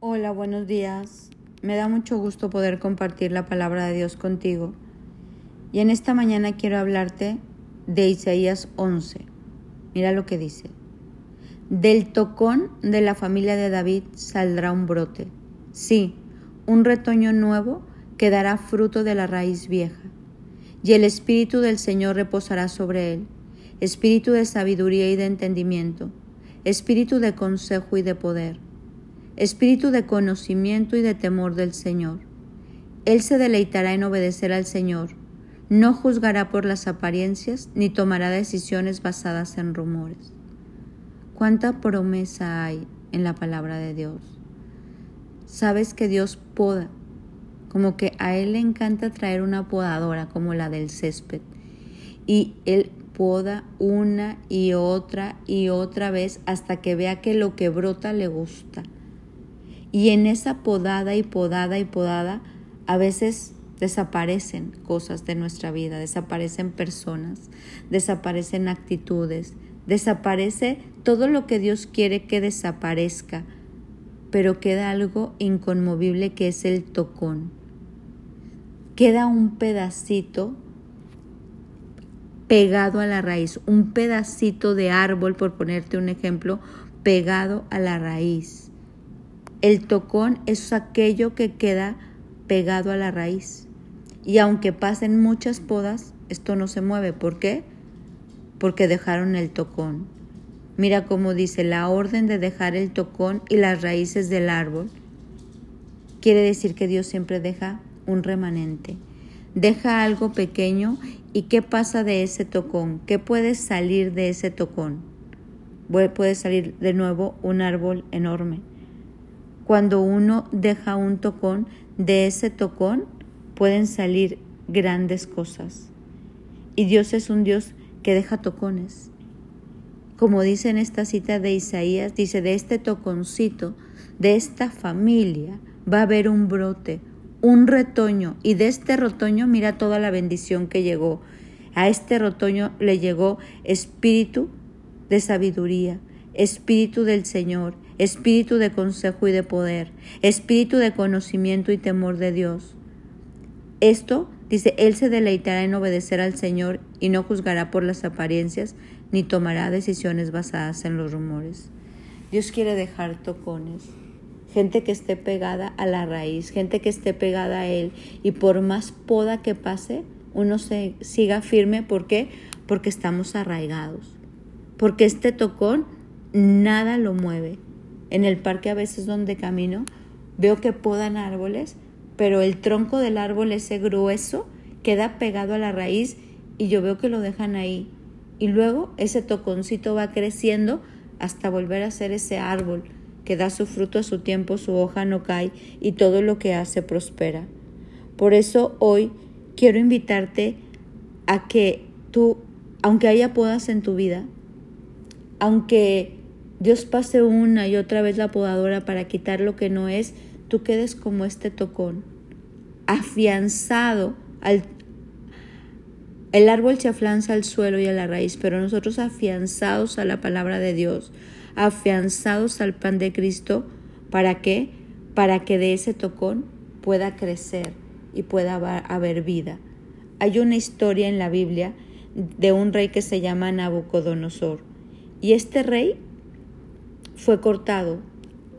Hola, buenos días. Me da mucho gusto poder compartir la palabra de Dios contigo. Y en esta mañana quiero hablarte de Isaías 11. Mira lo que dice. Del tocón de la familia de David saldrá un brote. Sí, un retoño nuevo que dará fruto de la raíz vieja. Y el Espíritu del Señor reposará sobre él, espíritu de sabiduría y de entendimiento, espíritu de consejo y de poder, espíritu de conocimiento y de temor del Señor. Él se deleitará en obedecer al Señor, no juzgará por las apariencias ni tomará decisiones basadas en rumores. ¿Cuánta promesa hay en la palabra de Dios? Sabes que Dios poda, como que a Él le encanta traer una podadora como la del césped, y Él poda una y otra y otra vez hasta que vea que lo que brota le gusta. Y en esa podada y podada y podada, a veces desaparecen cosas de nuestra vida, desaparecen personas, desaparecen actitudes, desaparece todo lo que Dios quiere que desaparezca, pero queda algo inconmovible que es el tocón. Queda un pedacito pegado a la raíz, un pedacito de árbol, por ponerte un ejemplo, pegado a la raíz. El tocón es aquello que queda pegado a la raíz. Y aunque pasen muchas podas, esto no se mueve. ¿Por qué? Porque dejaron el tocón. Mira cómo dice la orden de dejar el tocón y las raíces del árbol. Quiere decir que Dios siempre deja un remanente. Deja algo pequeño ¿Y qué pasa de ese tocón? ¿Qué puede salir de ese tocón? Puede salir de nuevo un árbol enorme. Cuando uno deja un tocón, de ese tocón pueden salir grandes cosas. Y Dios es un Dios que deja tocones. Como dice en esta cita de Isaías, dice, de este toconcito, de esta familia, va a haber un brote, un retoño y de este retoño mira toda la bendición que llegó. A este retoño le llegó espíritu de sabiduría, espíritu del Señor, espíritu de consejo y de poder, espíritu de conocimiento y temor de Dios. Esto, dice, Él se deleitará en obedecer al Señor y no juzgará por las apariencias ni tomará decisiones basadas en los rumores. Dios quiere dejar tocones gente que esté pegada a la raíz, gente que esté pegada a él y por más poda que pase, uno se siga firme, ¿por qué? Porque estamos arraigados. Porque este tocón nada lo mueve. En el parque a veces donde camino veo que podan árboles, pero el tronco del árbol ese grueso queda pegado a la raíz y yo veo que lo dejan ahí. Y luego ese toconcito va creciendo hasta volver a ser ese árbol que da su fruto a su tiempo, su hoja no cae y todo lo que hace prospera. Por eso hoy quiero invitarte a que tú, aunque haya podas en tu vida, aunque Dios pase una y otra vez la podadora para quitar lo que no es, tú quedes como este tocón, afianzado al... El árbol se aflanza al suelo y a la raíz, pero nosotros afianzados a la palabra de Dios, afianzados al pan de Cristo. ¿Para qué? Para que de ese tocón pueda crecer y pueda haber vida. Hay una historia en la Biblia de un rey que se llama Nabucodonosor. Y este rey fue cortado.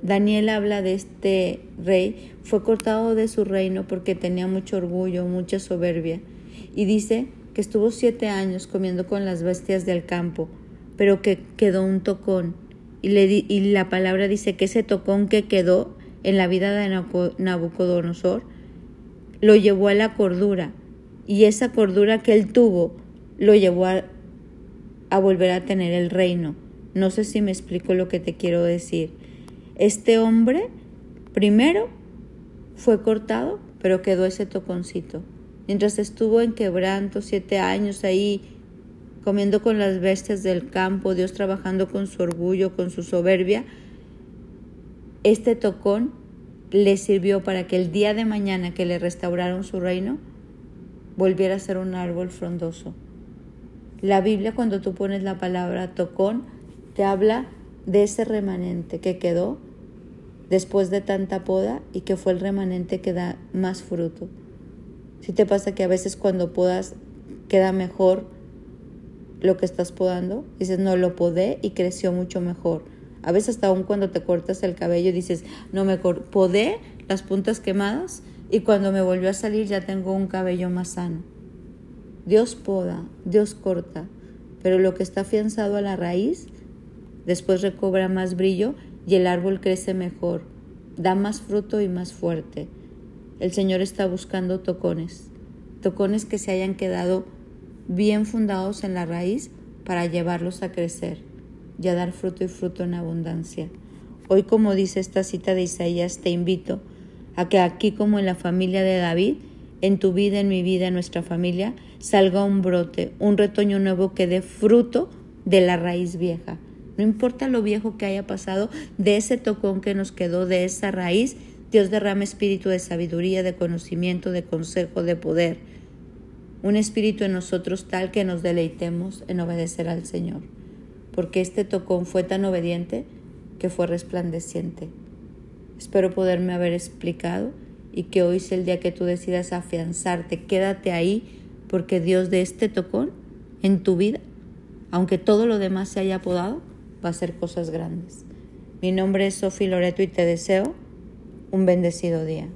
Daniel habla de este rey, fue cortado de su reino porque tenía mucho orgullo, mucha soberbia. Y dice que estuvo siete años comiendo con las bestias del campo, pero que quedó un tocón y, la palabra dice que ese tocón que quedó en la vida de Nabucodonosor lo llevó a la cordura y esa cordura que él tuvo lo llevó a volver a tener el reino. No sé si me explico lo que te quiero decir. Este hombre primero fue cortado, pero quedó ese toconcito. Mientras estuvo en quebranto siete años ahí comiendo con las bestias del campo, Dios trabajando con su orgullo, con su soberbia, este tocón le sirvió para que el día de mañana que le restauraron su reino, volviera a ser un árbol frondoso. La Biblia cuando tú pones la palabra tocón, te habla de ese remanente que quedó después de tanta poda y que fue el remanente que da más fruto. Si te pasa que a veces cuando podas queda mejor lo que estás podando, dices, no, lo podé y creció mucho mejor. A veces hasta aún cuando te cortas el cabello dices, no, me podé las puntas quemadas y cuando me volvió a salir ya tengo un cabello más sano. Dios poda, Dios corta, pero lo que está afianzado a la raíz después recobra más brillo y el árbol crece mejor, da más fruto y más fuerte. El Señor está buscando tocones, tocones que se hayan quedado bien fundados en la raíz para llevarlos a crecer y a dar fruto y fruto en abundancia. Hoy, como dice esta cita de Isaías, te invito a que aquí como en la familia de David, en tu vida, en mi vida, en nuestra familia, salga un brote, un retoño nuevo que dé fruto de la raíz vieja no importa lo viejo que haya pasado, de ese tocón que nos quedó, de esa raíz, Dios derrama espíritu de sabiduría, de conocimiento, de consejo, de poder. Un espíritu en nosotros tal que nos deleitemos en obedecer al Señor. Porque este tocón fue tan obediente que fue resplandeciente. Espero poderme haber explicado y que hoy sea el día que tú decidas afianzarte. Quédate ahí porque Dios de este tocón en tu vida, aunque todo lo demás se haya apodado, va a ser cosas grandes. Mi nombre es Sofi Loreto y te deseo un bendecido día.